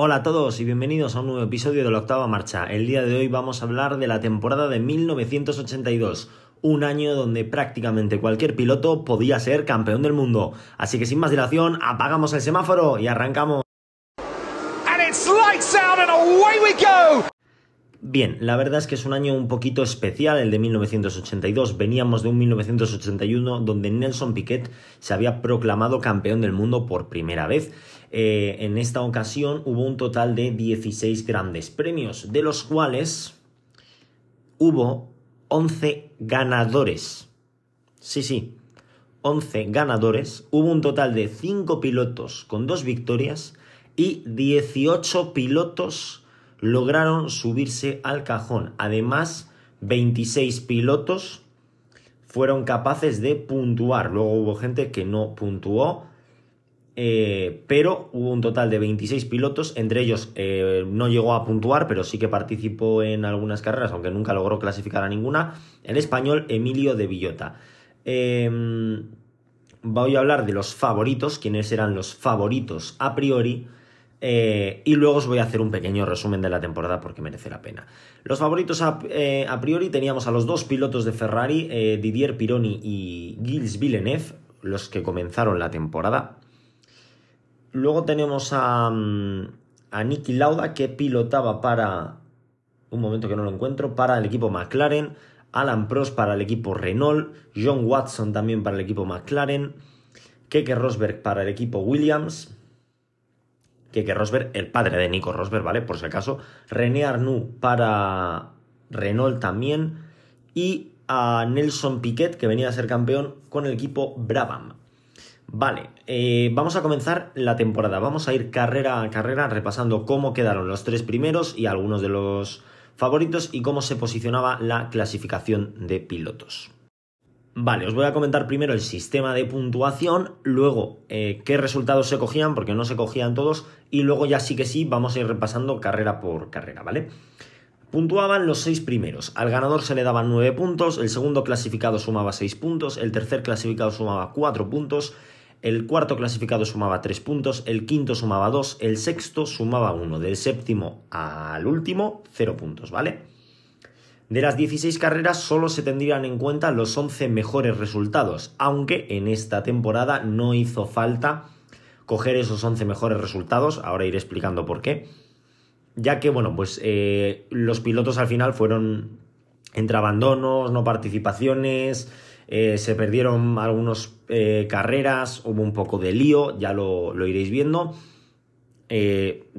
Hola a todos y bienvenidos a un nuevo episodio de la octava marcha. El día de hoy vamos a hablar de la temporada de 1982, un año donde prácticamente cualquier piloto podía ser campeón del mundo. Así que sin más dilación, apagamos el semáforo y arrancamos. Bien, la verdad es que es un año un poquito especial, el de 1982. Veníamos de un 1981 donde Nelson Piquet se había proclamado campeón del mundo por primera vez. Eh, en esta ocasión hubo un total de 16 grandes premios, de los cuales hubo 11 ganadores. Sí, sí, 11 ganadores. Hubo un total de 5 pilotos con 2 victorias y 18 pilotos lograron subirse al cajón. Además, 26 pilotos fueron capaces de puntuar. Luego hubo gente que no puntuó, eh, pero hubo un total de 26 pilotos. Entre ellos eh, no llegó a puntuar, pero sí que participó en algunas carreras, aunque nunca logró clasificar a ninguna. El español Emilio de Villota. Em, voy a hablar de los favoritos, quiénes eran los favoritos a priori eh, y luego os voy a hacer un pequeño resumen de la temporada porque merece la pena. Los favoritos a, eh, priori teníamos a los dos pilotos de Ferrari, eh, Didier Pironi y Gilles Villeneuve, los que comenzaron la temporada. Luego tenemos a, mm, a Niki Lauda que pilotaba para... Un momento que no lo encuentro, para el equipo McLaren, Alan Prost para el equipo Renault, John Watson también para el equipo McLaren, Keke Rosberg para el equipo Williams, que Rosberg, el padre de Nico Rosberg, ¿vale? Por si acaso. René Arnoux para Renault también. Y a Nelson Piquet, que venía a ser campeón con el equipo Brabham. Vale, eh, vamos a comenzar la temporada. Vamos a ir carrera a carrera repasando cómo quedaron los tres primeros y algunos de los favoritos y cómo se posicionaba la clasificación de pilotos. Vale, os voy a comentar primero el sistema de puntuación, luego eh, qué resultados se cogían, porque no se cogían todos, y luego ya sí que sí vamos a ir repasando carrera por carrera, ¿vale? Puntuaban los seis primeros. Al ganador se le daban nueve puntos, el segundo clasificado sumaba seis puntos, el tercer clasificado sumaba cuatro puntos, el cuarto clasificado sumaba tres puntos, el quinto sumaba dos, el sexto sumaba uno, del séptimo al último, cero puntos, ¿vale? De las 16 carreras solo se tendrían en cuenta los 11 mejores resultados, aunque en esta temporada no hizo falta coger esos 11 mejores resultados, ahora iré explicando por qué, ya que, bueno, pues eh, los pilotos al final fueron entre abandonos, no participaciones, eh, se perdieron algunas eh, carreras, hubo un poco de lío, ya lo, lo iréis viendo. Eh,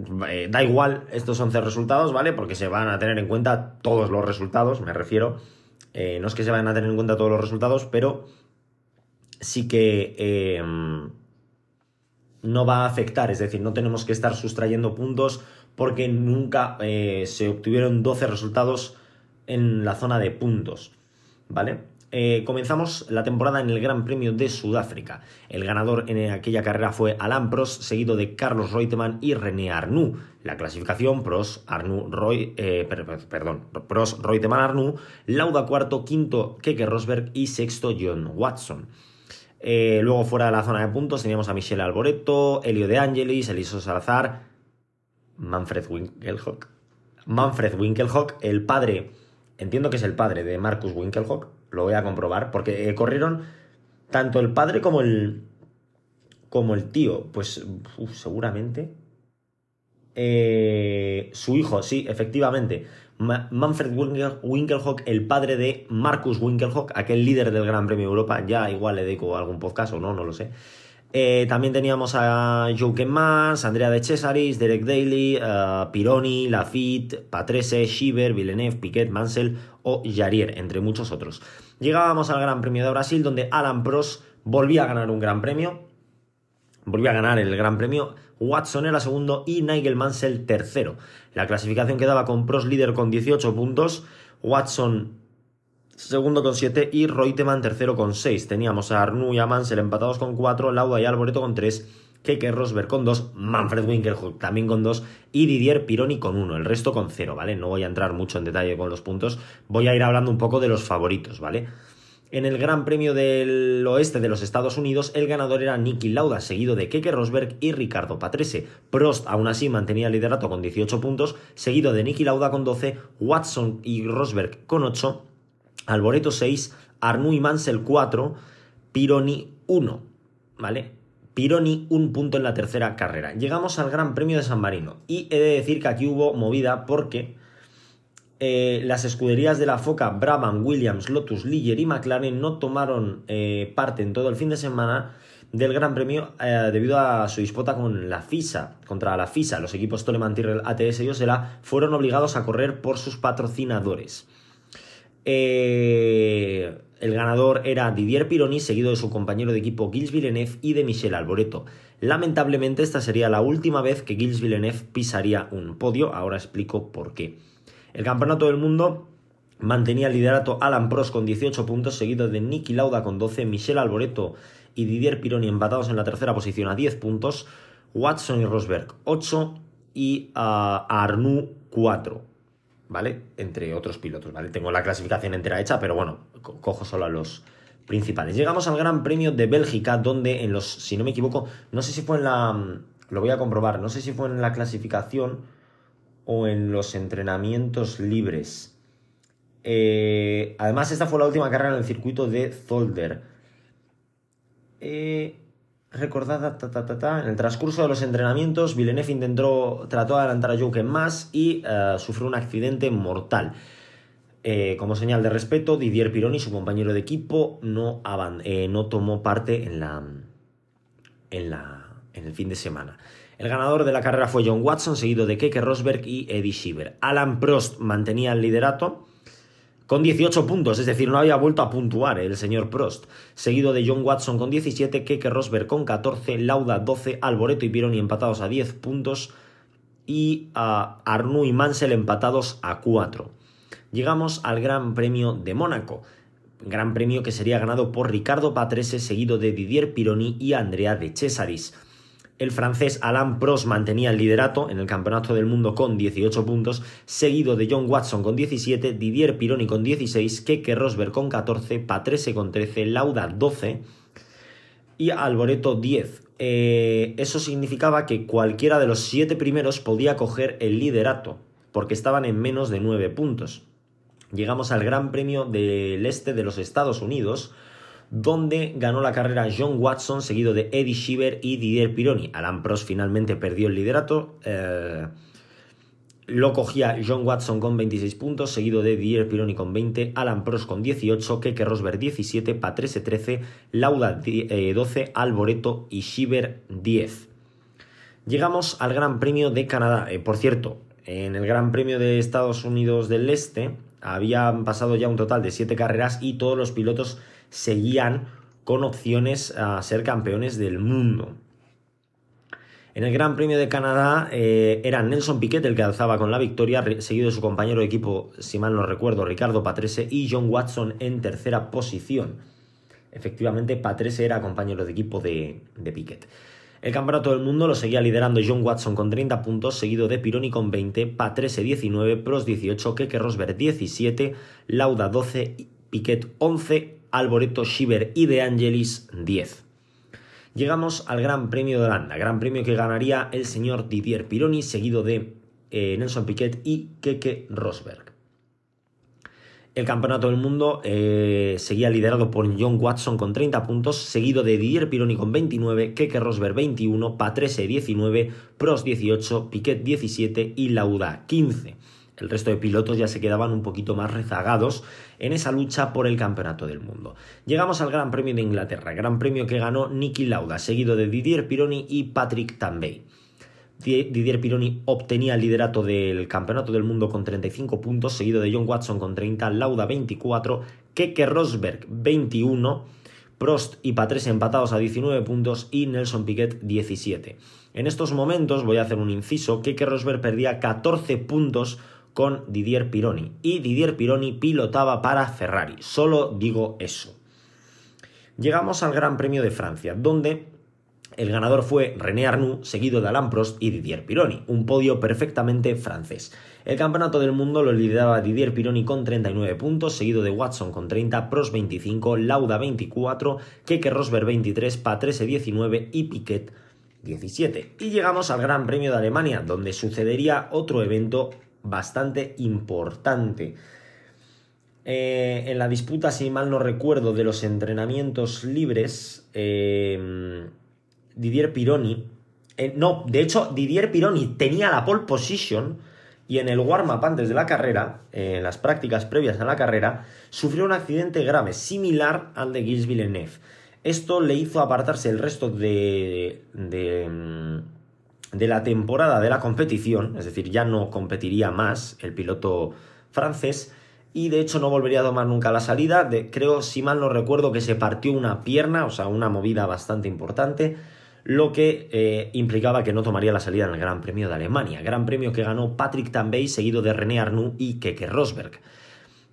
da igual estos 11 resultados, ¿vale? Porque se van a tener en cuenta todos los resultados, me refiero. No es que se vayan a tener en cuenta todos los resultados, pero sí que no va a afectar, es decir, no tenemos que estar sustrayendo puntos porque nunca se obtuvieron 12 resultados en la zona de puntos, ¿vale? Eh, comenzamos la temporada en el Gran Premio de Sudáfrica. El ganador en aquella carrera fue Alain Prost, seguido de Carlos Reutemann y René Arnoux. La clasificación Prost, Arnoux, Roy, eh, Prost, Reutemann, Arnoux, Lauda cuarto, quinto Keke Rosberg y sexto John Watson. Eh, luego fuera de la zona de puntos teníamos a Michelle Alboreto, Elio de Angelis, Eliso Salazar, Manfred Winkelhock. Manfred Winkelhock, el padre, entiendo que es el padre de Marcus Winkelhock, lo voy a comprobar, porque eh, corrieron tanto el padre como el, como el tío. Pues seguramente. Eh, su hijo, sí, efectivamente. Manfred Winkelhock, el padre de Marcus Winkelhock, aquel líder del Gran Premio Europa. Ya igual le dedico algún podcast o no, no lo sé. Eh, también teníamos a Joe Mas, Andrea de Cesaris, Derek Daly, Pironi, Lafitte, Patrese, Shiver, Villeneuve, Piquet, Mansell o Jarier, entre muchos otros. Llegábamos al Gran Premio de Brasil, donde Alan Prost volvía a ganar un Gran Premio. Volvía a ganar el Gran Premio. Watson era segundo y Nigel Mansell tercero. La clasificación quedaba con Prost líder con 18 puntos. Watson segundo con 7 y Reutemann tercero con 6. Teníamos a Arnoux y a Mansell empatados con 4, Lauda y Alboreto con 3, Keke Rosberg con 2, Manfred Winkelhock también con 2 y Didier Pironi con 1, el resto con 0, ¿vale? No voy a entrar mucho en detalle con los puntos, voy a ir hablando un poco de los favoritos, ¿vale? En el Gran Premio del Oeste de los Estados Unidos, el ganador era Nicky Lauda, seguido de Keke Rosberg y Ricardo Patrese. Prost aún así mantenía el liderato con 18 puntos, seguido de Nicky Lauda con 12, Watson y Rosberg con 8, Alboreto 6, Arnoux y Mansell 4, Pironi 1. ¿Vale? Pironi un punto en la tercera carrera. Llegamos al Gran Premio de San Marino y he de decir que aquí hubo movida porque eh, las escuderías de la Foca, Brabham, Williams, Lotus, Ligier y McLaren no tomaron eh, parte en todo el fin de semana del Gran Premio eh, debido a su disputa con la FISA, contra la FISA. Los equipos Toleman, Tyrrell, ATS y Osela fueron obligados a correr por sus patrocinadores. El ganador era Didier Pironi, seguido de su compañero de equipo Gilles Villeneuve y de Michel Alboreto. Lamentablemente esta sería la última vez que Gilles Villeneuve pisaría un podio, ahora explico por qué. El campeonato del mundo mantenía el liderato Alan Prost con 18 puntos, seguido de Nicky Lauda con 12, Michel Alboreto y Didier Pironi empatados en la tercera posición a 10 puntos, Watson y Rosberg 8 y uh, Arnoux 4. ¿Vale? Entre otros pilotos, ¿vale? Tengo la clasificación entera hecha, pero bueno, cojo solo a los principales. Llegamos al Gran Premio de Bélgica, donde en los, si no me equivoco, no sé si fue en la, lo voy a comprobar, no sé si fue en la clasificación o en los entrenamientos libres. Eh, además, esta fue la última carrera en el circuito de Zolder. Eh, recordada, en el transcurso de los entrenamientos, Villeneuve intentó, trató de adelantar a Joke más y eh, sufrió un accidente mortal. como señal de respeto, Didier Pironi, su compañero de equipo, no, no tomó parte en, la, en, la, en el fin de semana. El ganador de la carrera fue John Watson, seguido de Keke Rosberg y Eddie Schieber. Alan Prost mantenía el liderato con 18 puntos, es decir, no había vuelto a puntuar el señor Prost. Seguido de John Watson con 17, Keke Rosberg con 14, Lauda 12, Alboreto y Pironi empatados a 10 puntos y a Arnoux y Mansell empatados a 4. Llegamos al Gran Premio de Mónaco. Gran premio que sería ganado por Ricardo Patrese, seguido de Didier Pironi y Andrea de Cesaris. El francés Alain Prost mantenía el liderato en el Campeonato del Mundo con 18 puntos, seguido de John Watson con 17, Didier Pironi con 16, Keke Rosberg con 14, Patrese con 13, Lauda 12 y Alboreto 10. Eh, eso significaba que cualquiera de los siete primeros podía coger el liderato, porque estaban en menos de 9 puntos. Llegamos al Gran Premio del Este de los Estados Unidos, donde ganó la carrera John Watson, seguido de Eddie Schieber y Didier Pironi. Alan Prost finalmente perdió el liderato. Eh, lo cogía John Watson con 26 puntos, seguido de Didier Pironi con 20, Alan Prost con 18, Keke Rosberg 17, Patrese 13, Lauda 12, eh, Alboreto y Schieber 10. Llegamos al Gran Premio de Canadá. Eh, por cierto, en el Gran Premio de Estados Unidos del Este habían pasado ya un total de 7 carreras y todos los pilotos seguían con opciones a ser campeones del mundo. En el Gran Premio de Canadá eh, era Nelson Piquet el que alzaba con la victoria, seguido de su compañero de equipo, si mal no recuerdo, Ricardo Patrese y John Watson en tercera posición. Efectivamente, Patrese era compañero de equipo de Piquet. El campeonato del mundo lo seguía liderando John Watson con 30 puntos, seguido de Pironi con 20, Patrese 19, Prost 18, Keke Rosberg 17, Lauda 12, Piquet 11, Alboreto, Schieber y De Angelis 10. Llegamos al Gran Premio de Holanda, Gran Premio que ganaría el señor Didier Pironi, seguido de eh, Nelson Piquet y Keke Rosberg. El campeonato del mundo eh, seguía liderado por John Watson con 30 puntos, seguido de Didier Pironi con 29, Keke Rosberg 21, Patrese 19, Prost 18, Piquet 17 y Lauda 15. El resto de pilotos ya se quedaban un poquito más rezagados en esa lucha por el campeonato del mundo. Llegamos al Gran Premio de Inglaterra, Gran Premio que ganó Nicky Lauda, seguido de Didier Pironi y Patrick Tambay. Didier Pironi obtenía el liderato del Campeonato del Mundo con 35 puntos, seguido de John Watson con 30, Lauda 24, Keke Rosberg 21, Prost y Patrese empatados a 19 puntos y Nelson Piquet 17. En estos momentos voy a hacer un inciso, Keke Rosberg perdía 14 puntos con Didier Pironi. Y Didier Pironi pilotaba para Ferrari. Solo digo eso. Llegamos al Gran Premio de Francia, donde El ganador fue René Arnoux, seguido de Alain Prost y Didier Pironi, un podio perfectamente francés. El campeonato del mundo lo lideraba Didier Pironi con 39 puntos, seguido de Watson con 30, Prost 25, Lauda 24, Keke Rosberg 23, Patrese 19 y Piquet 17. Y llegamos al Gran Premio de Alemania, donde sucedería otro evento bastante importante. Eh, en la disputa, si mal no recuerdo, de los entrenamientos libres, eh, Didier Pironi, eh, no, de hecho, Didier Pironi tenía la pole position y en el warm-up antes de la carrera, en las prácticas previas a la carrera, sufrió un accidente grave, similar al de Gilles Villeneuve. Esto le hizo apartarse el resto de, de, de la temporada de la competición, es decir, ya no competiría más el piloto francés, y de hecho no volvería a tomar nunca la salida. Creo, si mal no recuerdo, que se partió una pierna, o sea, una movida bastante importante, lo que eh, implicaba que no tomaría la salida en el Gran Premio de Alemania. Gran Premio que ganó Patrick Tambay, seguido de René Arnoux y Keke Rosberg.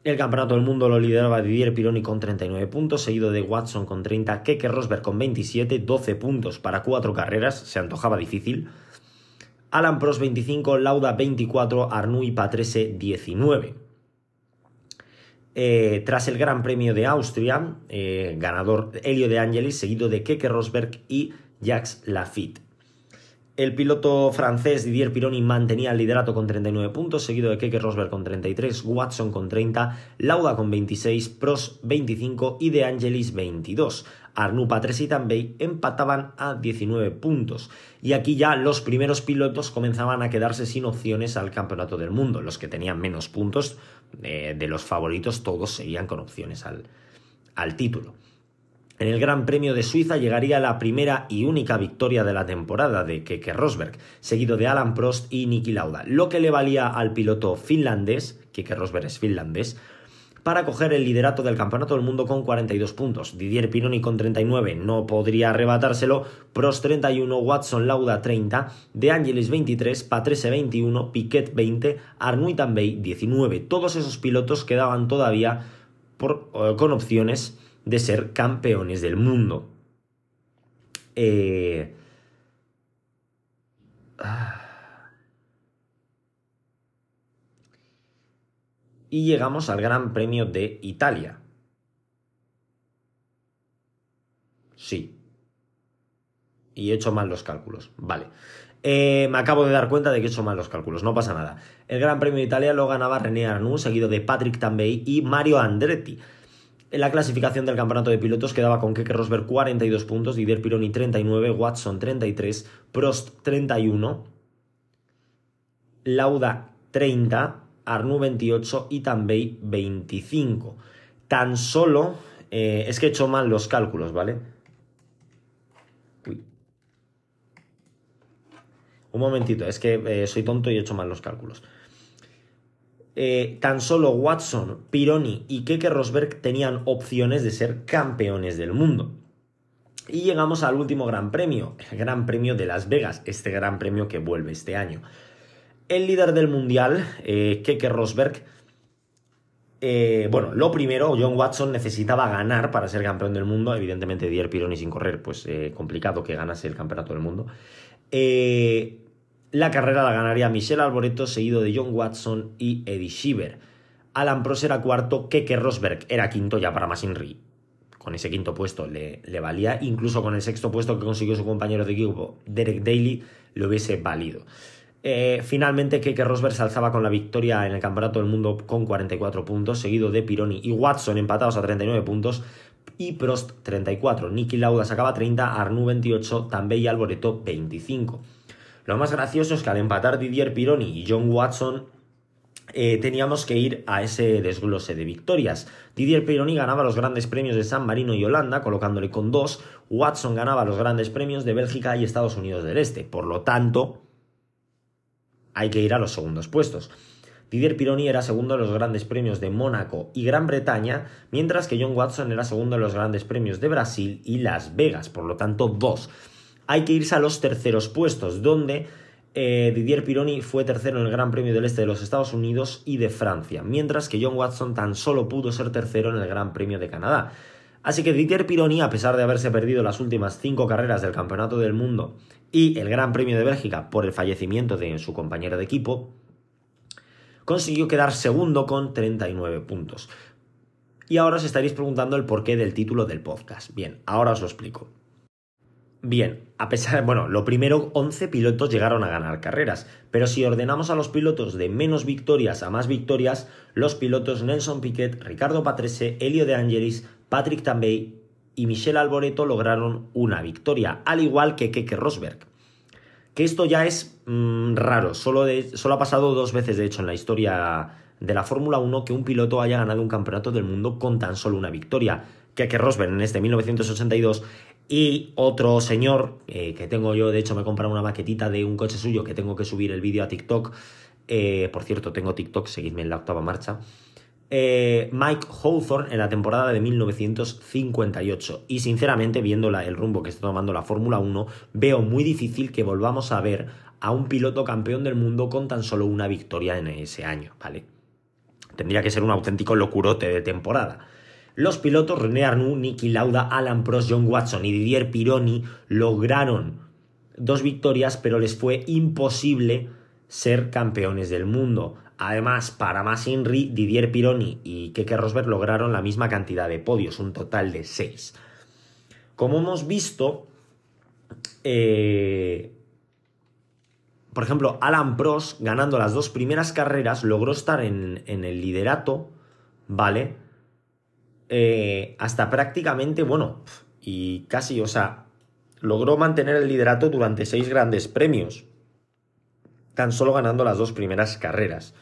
El campeonato del mundo lo lideraba Didier Pironi con 39 puntos, seguido de Watson con 30, Keke Rosberg con 27, 12 puntos para cuatro carreras, se antojaba difícil. Alan Prost 25, Lauda 24, Arnoux y Patrese 19. Eh, tras el Gran Premio de Austria, eh, ganador Helio de Angelis, seguido de Keke Rosberg y Jacques Lafitte. El piloto francés Didier Pironi mantenía el liderato con 39 puntos, seguido de Keke Rosberg con 33, Watson con 30, Lauda con 26, Prost 25 y De Angelis 22. Arnoux, Patres y Tambay empataban a 19 puntos. Y aquí ya los primeros pilotos comenzaban a quedarse sin opciones al campeonato del mundo. Los que tenían menos puntos eh, de los favoritos, todos seguían con opciones al, al título. En el Gran Premio de Suiza llegaría la primera y única victoria de la temporada de Keke Rosberg, seguido de Alan Prost y Niki Lauda, lo que le valía al piloto finlandés, Keke Rosberg es finlandés, para coger el liderato del Campeonato del Mundo con 42 puntos. Didier Pironi con 39 no podría arrebatárselo, Prost 31, Watson Lauda 30, De Angelis 23, Patrese 21, Piquet 20, Arnoux Tambay 19. Todos esos pilotos quedaban todavía eh, con opciones de ser campeones del mundo. Eh... Ah. y llegamos al Gran Premio de Italia. Sí. Y he hecho mal los cálculos. Vale. Eh, me acabo de dar cuenta de que he hecho mal los cálculos, no pasa nada. El Gran Premio de Italia lo ganaba René Arnoux, seguido de Patrick Tambay y Mario Andretti. En la clasificación del campeonato de pilotos quedaba con Keke Rosberg 42 puntos, Didier Pironi 39, Watson 33, Prost 31, Lauda 30, Arnoux 28 y Tambay 25. Tan solo, eh, es que he hecho mal los cálculos, ¿vale? Uy. Un momentito, es que eh, soy tonto y he hecho mal los cálculos. Eh, tan solo Watson, Pironi y Keke Rosberg tenían opciones de ser campeones del mundo. Y llegamos al último gran premio, el Gran Premio de Las Vegas, este gran premio que vuelve este año. El líder del mundial, eh, Keke Rosberg, eh, bueno, lo primero, John Watson necesitaba ganar para ser campeón del mundo. Evidentemente, Dier Pironi sin correr, pues eh, complicado que ganase el campeonato del mundo. La carrera la ganaría Michelle Alboreto, seguido de John Watson y Eddie Schieber. Alan Prost era cuarto, Keke Rosberg era quinto ya para Masinri. Con ese quinto puesto le, valía, incluso con el sexto puesto que consiguió su compañero de equipo, Derek Daly, le hubiese valido. Eh, finalmente, Keke Rosberg se alzaba con la victoria en el Campeonato del Mundo con 44 puntos, seguido de Pironi y Watson empatados a 39 puntos y Prost 34. Niki Lauda sacaba 30, Arnoux 28, Tambay y Alboreto 25. Lo más gracioso es que al empatar Didier Pironi y John Watson eh, teníamos que ir a ese desglose de victorias. Didier Pironi ganaba los grandes premios de San Marino y Holanda, colocándole con dos. Watson ganaba los grandes premios de Bélgica y Estados Unidos del Este. Por lo tanto, hay que ir a los segundos puestos. Didier Pironi era segundo en los grandes premios de Mónaco y Gran Bretaña, mientras que John Watson era segundo en los grandes premios de Brasil y Las Vegas, por lo tanto dos. Hay que irse a los terceros puestos, donde eh, Didier Pironi fue tercero en el Gran Premio del Este de los Estados Unidos y de Francia, mientras que John Watson tan solo pudo ser tercero en el Gran Premio de Canadá. Así que Didier Pironi, a pesar de haberse perdido las últimas cinco carreras del Campeonato del Mundo y el Gran Premio de Bélgica por el fallecimiento de su compañero de equipo, consiguió quedar segundo con 39 puntos. Y ahora os estaréis preguntando el porqué del título del podcast. Bien, ahora os lo explico. Bien, a pesar, bueno, lo primero, 11 pilotos llegaron a ganar carreras, pero si ordenamos a los pilotos de menos victorias a más victorias, los pilotos Nelson Piquet, Ricardo Patrese, Elio De Angelis, Patrick Tambay y Michel Alboreto lograron una victoria, al igual que Keke Rosberg. Que esto ya es mm, raro, solo, solo ha pasado dos veces de hecho en la historia de la Fórmula 1 que un piloto haya ganado un campeonato del mundo con tan solo una victoria. Keke Rosberg en este 1982 y otro señor, eh, que tengo yo, de hecho me he comprado una maquetita de un coche suyo que tengo que subir el vídeo a TikTok. Eh, por cierto, tengo TikTok, seguidme en la octava marcha. Eh, Mike Hawthorne en la temporada de 1958. Y sinceramente, viendo el rumbo que está tomando la Fórmula 1, veo muy difícil que volvamos a ver a un piloto campeón del mundo con tan solo una victoria en ese año, ¿vale? Tendría que ser un auténtico locurote de temporada. Los pilotos René Arnoux, Nicky Lauda, Alan Prost, John Watson y Didier Pironi lograron dos victorias, pero les fue imposible ser campeones del mundo. Además, para más Inri, Didier Pironi y Keke Rosberg lograron la misma cantidad de podios, un total de seis. Como hemos visto, eh, por ejemplo, Alan Prost, ganando las dos primeras carreras, logró estar en el liderato, ¿vale? Eh, hasta prácticamente, bueno, y casi, o sea, logró mantener el liderato durante seis grandes premios, tan solo ganando las dos primeras carreras.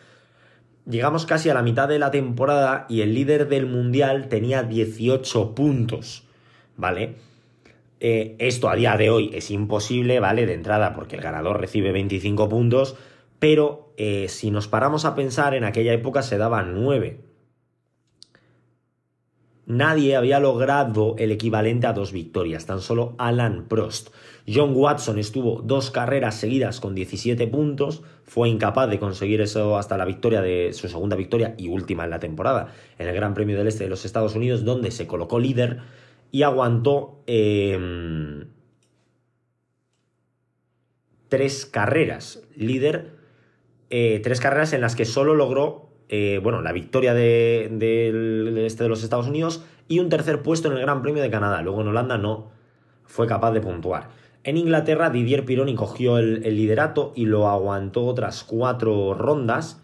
Llegamos casi a la mitad de la temporada y el líder del mundial tenía 18 puntos, ¿vale? Eh, esto a día de hoy es imposible, ¿vale? De entrada, porque el ganador recibe 25 puntos, pero eh, si nos paramos a pensar, en aquella época se daban 9 nadie había logrado el equivalente a dos victorias, tan solo Alan Prost. John Watson estuvo dos carreras seguidas con 17 puntos, fue incapaz de conseguir eso hasta la victoria de su segunda victoria y última en la temporada en el Gran Premio del Este de los Estados Unidos, donde se colocó líder y aguantó em, tres carreras. Líder, eh, tres carreras en las que solo logró eh, bueno, la victoria del este de los Estados Unidos y un tercer puesto en el Gran Premio de Canadá. Luego en Holanda no fue capaz de puntuar. En Inglaterra, Didier Pironi cogió el, liderato y lo aguantó otras cuatro rondas.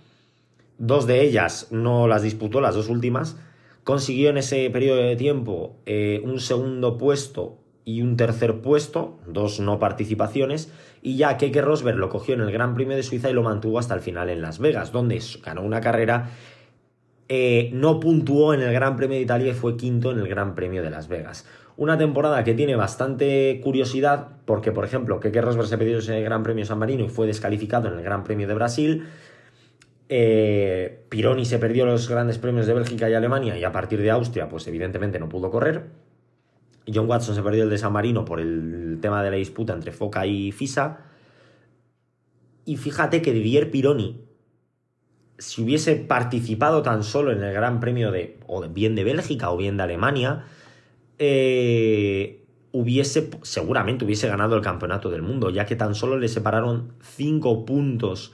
Dos de ellas no las disputó, las dos últimas. Consiguió en ese periodo de tiempo eh, un segundo puesto y un tercer puesto, dos no participaciones, y ya Keke Rosberg lo cogió en el Gran Premio de Suiza y lo mantuvo hasta el final en Las Vegas, donde ganó una carrera, eh, no puntuó en el Gran Premio de Italia y fue quinto en el Gran Premio de Las Vegas. Una temporada que tiene bastante curiosidad, porque por ejemplo, Keke Rosberg se perdió ese Gran Premio San Marino y fue descalificado en el Gran Premio de Brasil. Eh, Pironi se perdió los grandes premios de Bélgica y Alemania y a partir de Austria, pues evidentemente no pudo correr. John Watson se perdió el de San Marino por el tema de la disputa entre Foca y Fisa. Y fíjate que Didier Pironi, si hubiese participado tan solo en el Gran Premio de, o bien de Bélgica o bien de Alemania, eh, hubiese, seguramente hubiese ganado el campeonato del mundo, ya que tan solo le separaron 5 puntos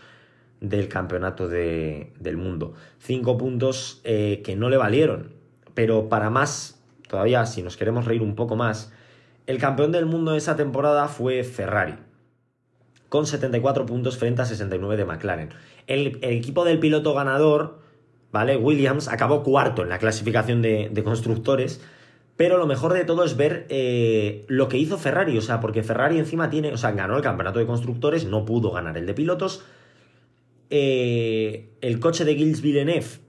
del campeonato del mundo. 5 puntos eh, que no le valieron. Pero para más todavía si nos queremos reír un poco más, el campeón del mundo de esa temporada fue Ferrari, con 74 puntos frente a 69 de McLaren. El, equipo del piloto ganador, ¿vale? Williams, acabó cuarto en la clasificación de, constructores, pero lo mejor de todo es ver eh, lo que hizo Ferrari, o sea, porque Ferrari encima tiene, o sea, ganó el campeonato de constructores, no pudo ganar el de pilotos. Eh, el coche de Gilles Villeneuve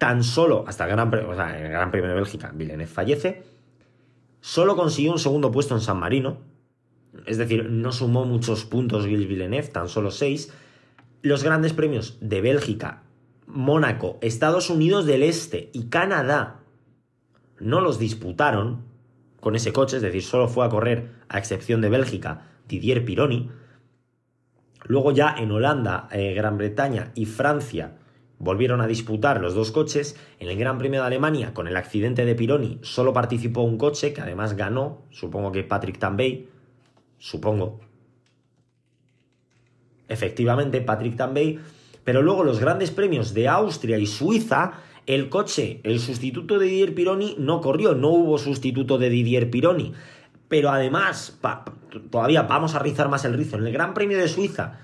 tan solo hasta el Gran, Premio, de Bélgica, Villeneuve fallece, solo consiguió un segundo puesto en San Marino, es decir, no sumó muchos puntos Gilles Villeneuve, tan solo seis. Los grandes premios de Bélgica, Mónaco, Estados Unidos del Este y Canadá no los disputaron con ese coche, es decir, solo fue a correr, a excepción de Bélgica, Didier Pironi. Luego ya en Holanda, eh, Gran Bretaña y Francia volvieron a disputar los dos coches. En el Gran Premio de Alemania, con el accidente de Pironi, solo participó un coche que además ganó, supongo que Patrick Tambay, supongo. Efectivamente, Patrick Tambay. Pero luego los grandes premios de Austria y Suiza, el coche, el sustituto de Didier Pironi no corrió, no hubo sustituto de Didier Pironi. Pero además, todavía vamos a rizar más el rizo. En el Gran Premio de Suiza,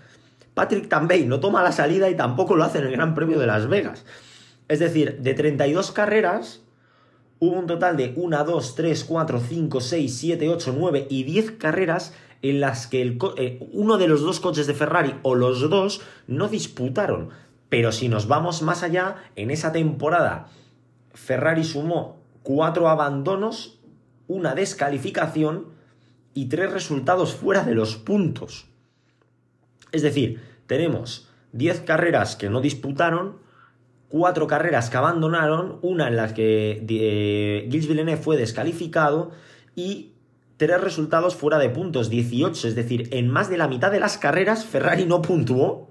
Patrick Tambay no toma la salida y tampoco lo hace en el Gran Premio de Las Vegas. Es decir, de 32 carreras, hubo un total de 1, 2, 3, 4, 5, 6, 7, 8, 9 y 10 carreras en las que el eh, uno de los dos coches de Ferrari o los dos no disputaron. Pero si nos vamos más allá, en esa temporada Ferrari sumó cuatro abandonos, una descalificación y tres resultados fuera de los puntos. Es decir, tenemos 10 carreras que no disputaron, 4 carreras que abandonaron, una en la que eh, Gilles Villeneuve fue descalificado y tres resultados fuera de puntos, 18, es decir, en más de la mitad de las carreras Ferrari no puntuó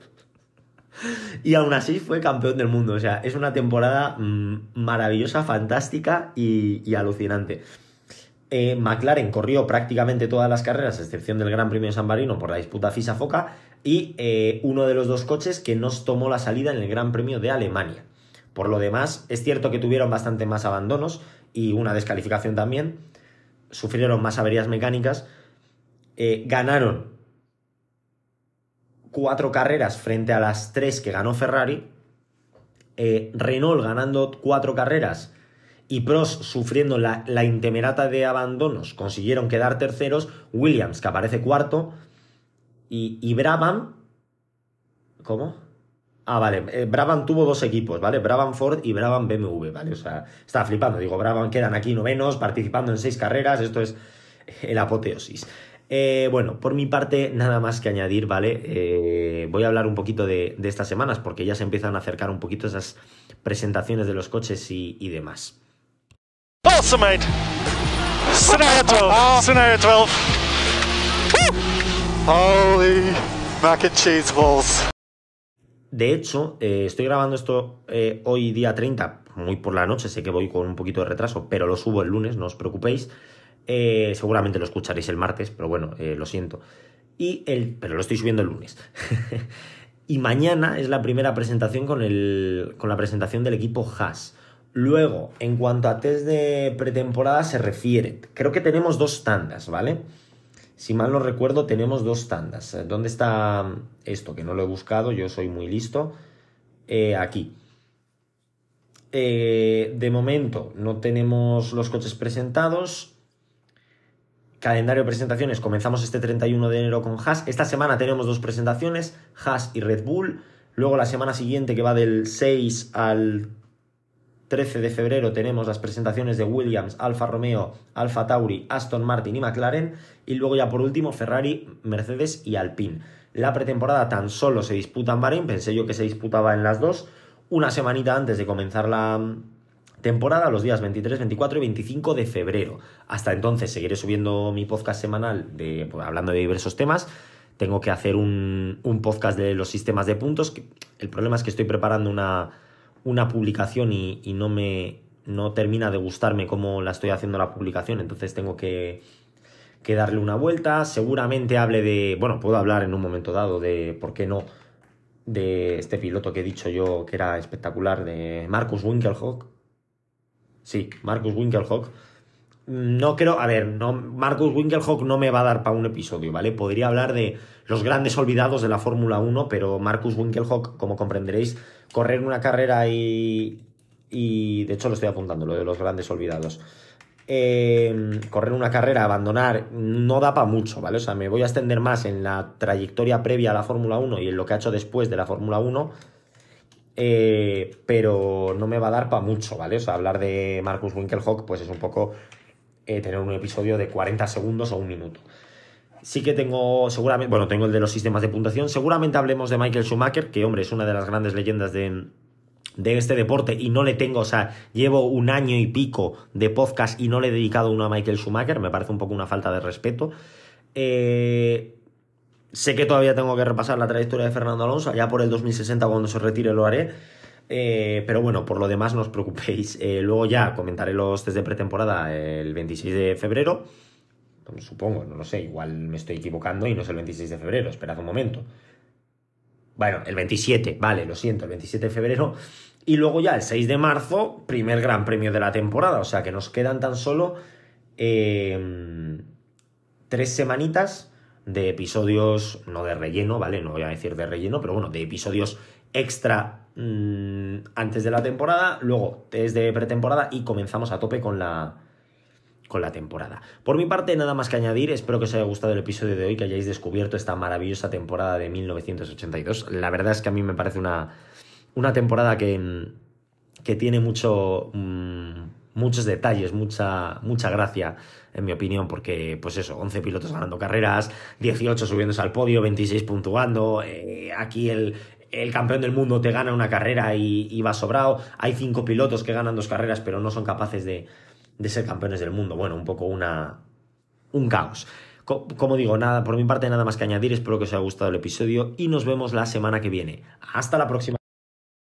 y aún así fue campeón del mundo. O sea, es una temporada mm, maravillosa, fantástica y, alucinante. Eh, McLaren corrió prácticamente todas las carreras, a excepción del Gran Premio de San Marino por la disputa FISA-FOCA, y eh, uno de los dos coches que nos tomó la salida en el Gran Premio de Alemania. Por lo demás, es cierto que tuvieron bastante más abandonos y una descalificación también, sufrieron más averías mecánicas, eh, ganaron cuatro carreras frente a las tres que ganó Ferrari, Renault ganando cuatro carreras y Pros sufriendo la, la, intemerata de abandonos consiguieron quedar terceros, Williams que aparece cuarto, y, y Brabham. ¿Cómo? Ah, vale. Eh, Brabham tuvo dos equipos, ¿vale? Brabham Ford y Brabham BMW, ¿vale? O sea, estaba flipando. Digo, Brabham quedan aquí novenos, participando en seis carreras. Esto es el apoteosis. Eh, bueno, por mi parte, nada más que añadir, ¿vale? Eh, voy a hablar un poquito de, estas semanas porque ya se empiezan a acercar un poquito esas presentaciones de los coches y, y demás. Awesome, Scenario 12. Holy mac and cheese balls. De hecho, eh, estoy grabando esto eh, hoy día 30, muy por la noche, sé que voy con un poquito de retraso, pero lo subo el lunes, no os preocupéis. Eh, seguramente lo escucharéis el martes, pero bueno, lo siento. Y el, pero lo estoy subiendo el lunes. y mañana es la primera presentación con, el, con la presentación del equipo Haas. Luego, en cuanto a test de pretemporada se refiere, creo que tenemos dos tandas, ¿vale? Si mal no recuerdo, tenemos dos tandas. Eh, ¿Dónde está esto? Que no lo he buscado, yo soy muy listo. Eh, aquí. Eh, de momento no tenemos los coches presentados. Calendario de presentaciones, comenzamos este 31 de enero con Haas. Esta semana tenemos dos presentaciones, Haas y Red Bull. Luego la semana siguiente, que va del 6 al 13 de febrero tenemos las presentaciones de Williams, Alfa Romeo, Alfa Tauri, Aston Martin y McLaren. Y luego ya por último Ferrari, Mercedes y Alpine. La pretemporada tan solo se disputa en Bahrein, pensé yo que se disputaba en las dos, una semanita antes de comenzar la temporada, los días 23, 24 y 25 de febrero. Hasta entonces seguiré subiendo mi podcast semanal de, pues, hablando de diversos temas. Tengo que hacer un, un podcast de los sistemas de puntos. El problema es que estoy preparando una una publicación y, no me no termina de gustarme cómo la estoy haciendo la publicación, entonces tengo que, que darle una vuelta. Seguramente hable de, bueno, puedo hablar en un momento dado de, ¿por qué no? De este piloto que he dicho yo que era espectacular, de Marcus Winkelhock. Sí, Marcus Winkelhock. No creo, a ver, no, Marcus Winkelhock no me va a dar para un episodio, ¿vale? Podría hablar de los grandes olvidados de la Fórmula 1, pero Marcus Winkelhock, como comprenderéis, correr una carrera y, y de hecho lo estoy apuntando, lo de los grandes olvidados. Em, correr una carrera, abandonar, no da para mucho, ¿vale? O sea, me voy a extender más en la trayectoria previa a la Fórmula 1 y en lo que ha hecho después de la Fórmula 1, eh, pero no me va a dar para mucho, ¿vale? O sea, hablar de Marcus Winkelhock, pues es un poco eh, tener un episodio de 40 segundos o un minuto. Sí que tengo, seguramente, bueno, tengo el de los sistemas de puntuación. Seguramente hablemos de Michael Schumacher, que hombre, es una de las grandes leyendas de, este deporte y no le tengo, o sea, llevo un año y pico de podcast y no le he dedicado uno a Michael Schumacher, me parece un poco una falta de respeto. Eh, sé que todavía tengo que repasar la trayectoria de Fernando Alonso, ya por el 2060 cuando se retire lo haré. Eh, pero bueno, por lo demás no os preocupéis. Eh, luego ya comentaré los test de pretemporada el 26 de febrero. Supongo, no lo sé, igual me estoy equivocando y no es el 26 de febrero, esperad un momento. Bueno, el 27, vale, lo siento, el 27 de febrero. Y luego ya el 6 de marzo, primer gran premio de la temporada. O sea que nos quedan tan solo eh, tres semanitas de episodios, no de relleno, ¿vale? No voy a decir de relleno, pero bueno, de episodios extra mmm, antes de la temporada, luego test de pretemporada y comenzamos a tope con la, con la temporada. Por mi parte, nada más que añadir, espero que os haya gustado el episodio de hoy, que hayáis descubierto esta maravillosa temporada de 1982. La verdad es que a mí me parece una, una temporada que, que tiene mucho... Mmm, muchos detalles, mucha, mucha gracia, en mi opinión, porque, pues eso, 11 pilotos ganando carreras, 18 subiéndose al podio, 26 puntuando, eh, aquí el, el, campeón del mundo te gana una carrera y, va sobrado, hay 5 pilotos que ganan dos carreras pero no son capaces de, de ser campeones del mundo, bueno, un poco una, un caos. Como digo, nada, por mi parte nada más que añadir, espero que os haya gustado el episodio y nos vemos la semana que viene. Hasta la próxima.